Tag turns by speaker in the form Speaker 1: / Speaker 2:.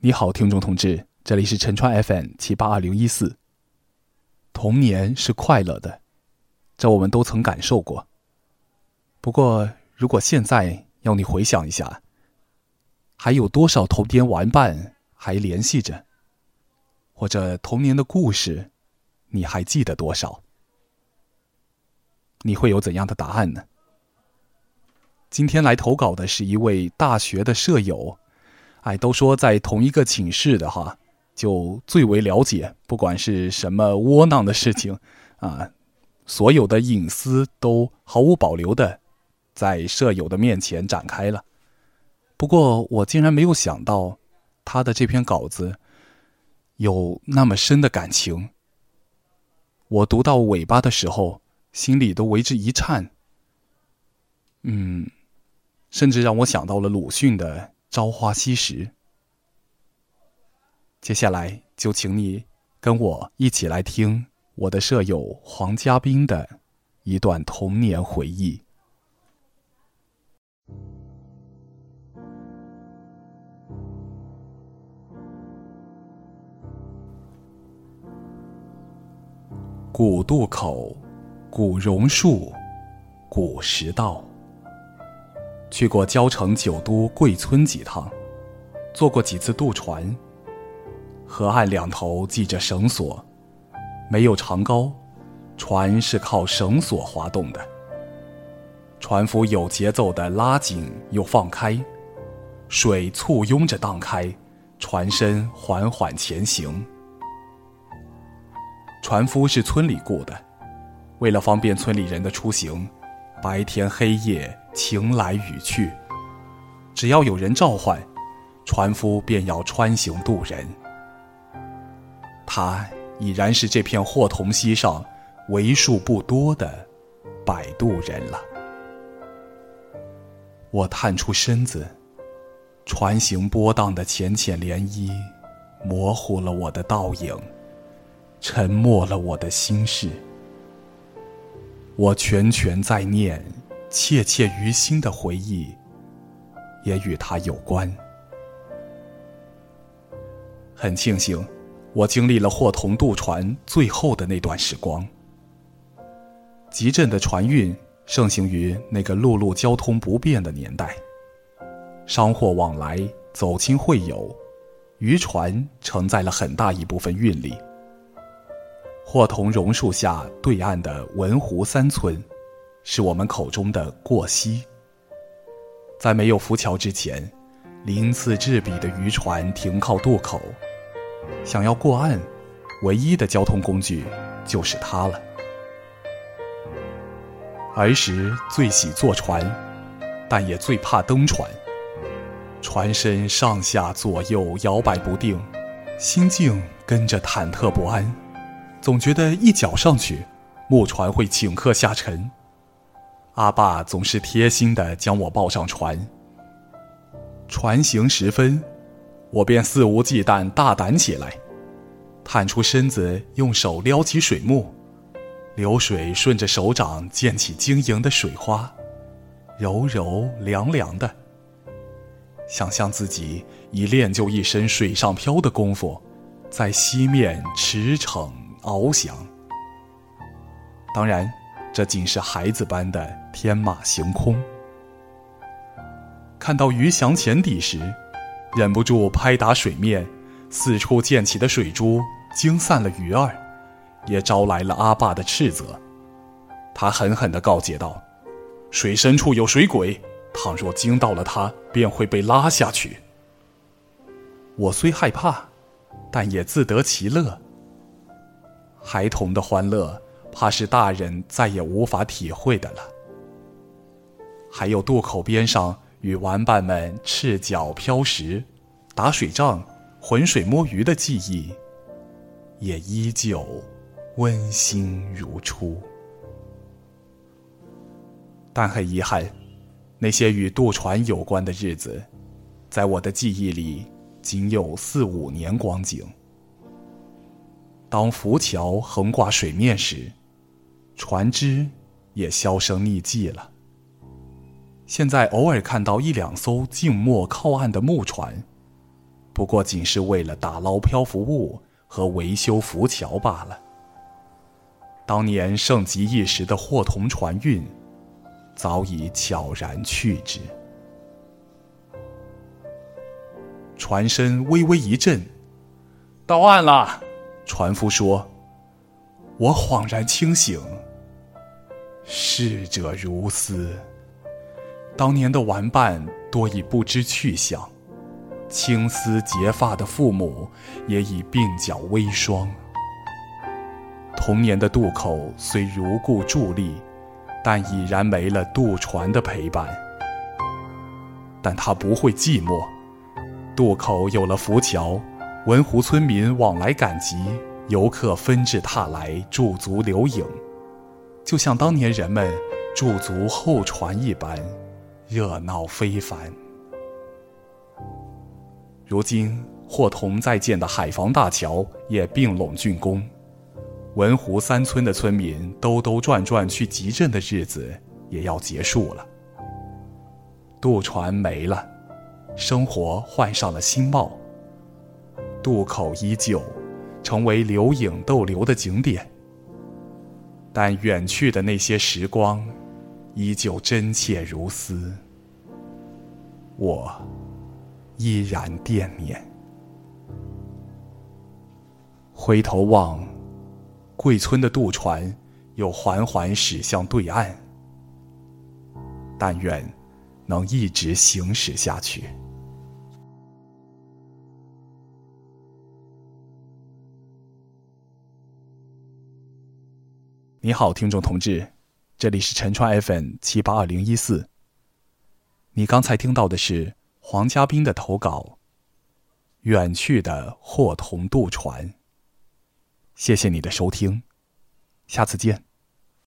Speaker 1: 你好，听众同志，这里是陈川 FM 七八二零一四。童年是快乐的，这我们都曾感受过。不过，如果现在要你回想一下，还有多少童年玩伴还联系着？或者童年的故事，你还记得多少？你会有怎样的答案呢？今天来投稿的是一位大学的舍友，哎，都说在同一个寝室的哈，就最为了解，不管是什么窝囊的事情，啊，所有的隐私都毫无保留的在舍友的面前展开了。不过我竟然没有想到，他的这篇稿子有那么深的感情。我读到尾巴的时候，心里都为之一颤。嗯。甚至让我想到了鲁迅的《朝花夕拾》。接下来就请你跟我一起来听我的舍友黄家斌的一段童年回忆。古渡口，古榕树，古石道。去过交城九都贵村几趟，坐过几次渡船。河岸两头系着绳索，没有长篙，船是靠绳索滑动的。船夫有节奏的拉紧又放开，水簇拥着荡开，船身缓缓前行。船夫是村里雇的，为了方便村里人的出行。白天黑夜，晴来雨去，只要有人召唤，船夫便要穿行渡人。他已然是这片霍同溪上为数不多的摆渡人了。我探出身子，船行波荡的浅浅涟漪，模糊了我的倒影，沉默了我的心事。我全全在念，切切于心的回忆，也与他有关。很庆幸，我经历了霍同渡船最后的那段时光。集镇的船运盛行于那个陆路交通不便的年代，商货往来，走亲会友，渔船承载了很大一部分运力。霍同榕树下对岸的文湖三村，是我们口中的过溪。在没有浮桥之前，鳞次栉比的渔船停靠渡口，想要过岸，唯一的交通工具就是它了。儿时最喜坐船，但也最怕登船。船身上下左右摇摆不定，心境跟着忐忑不安。总觉得一脚上去，木船会顷刻下沉。阿爸总是贴心的将我抱上船。船行时分，我便肆无忌惮大胆起来，探出身子，用手撩起水幕，流水顺着手掌溅起晶莹的水花，柔柔凉凉的。想象自己已练就一身水上漂的功夫，在西面驰骋。翱翔，当然，这仅是孩子般的天马行空。看到鱼翔浅底时，忍不住拍打水面，四处溅起的水珠惊散了鱼儿，也招来了阿爸的斥责。他狠狠地告诫道：“水深处有水鬼，倘若惊到了他，便会被拉下去。”我虽害怕，但也自得其乐。孩童的欢乐，怕是大人再也无法体会的了。还有渡口边上与玩伴们赤脚漂石、打水仗、浑水摸鱼的记忆，也依旧温馨如初。但很遗憾，那些与渡船有关的日子，在我的记忆里仅有四五年光景。当浮桥横挂水面时，船只也销声匿迹了。现在偶尔看到一两艘静默靠岸的木船，不过仅是为了打捞漂浮物和维修浮桥罢了。当年盛极一时的货同船运，早已悄然去之。船身微微一震，到岸了。船夫说：“我恍然清醒。逝者如斯，当年的玩伴多已不知去向，青丝结发的父母也已鬓角微霜。童年的渡口虽如故伫立，但已然没了渡船的陪伴。但他不会寂寞。”渡口有了浮桥，文湖村民往来赶集，游客纷至沓来驻足留影，就像当年人们驻足候船一般，热闹非凡。如今霍同在建的海防大桥也并拢竣工，文湖三村的村民兜兜转转去集镇的日子也要结束了，渡船没了。生活换上了新貌。渡口依旧，成为留影逗留的景点。但远去的那些时光，依旧真切如斯。我依然惦念。回头望，贵村的渡船又缓缓驶向对岸。但愿能一直行驶下去。你好，听众同志，这里是陈川 FM 七八二零一四。你刚才听到的是黄家斌的投稿，《远去的货同渡船》。谢谢你的收听，下次见。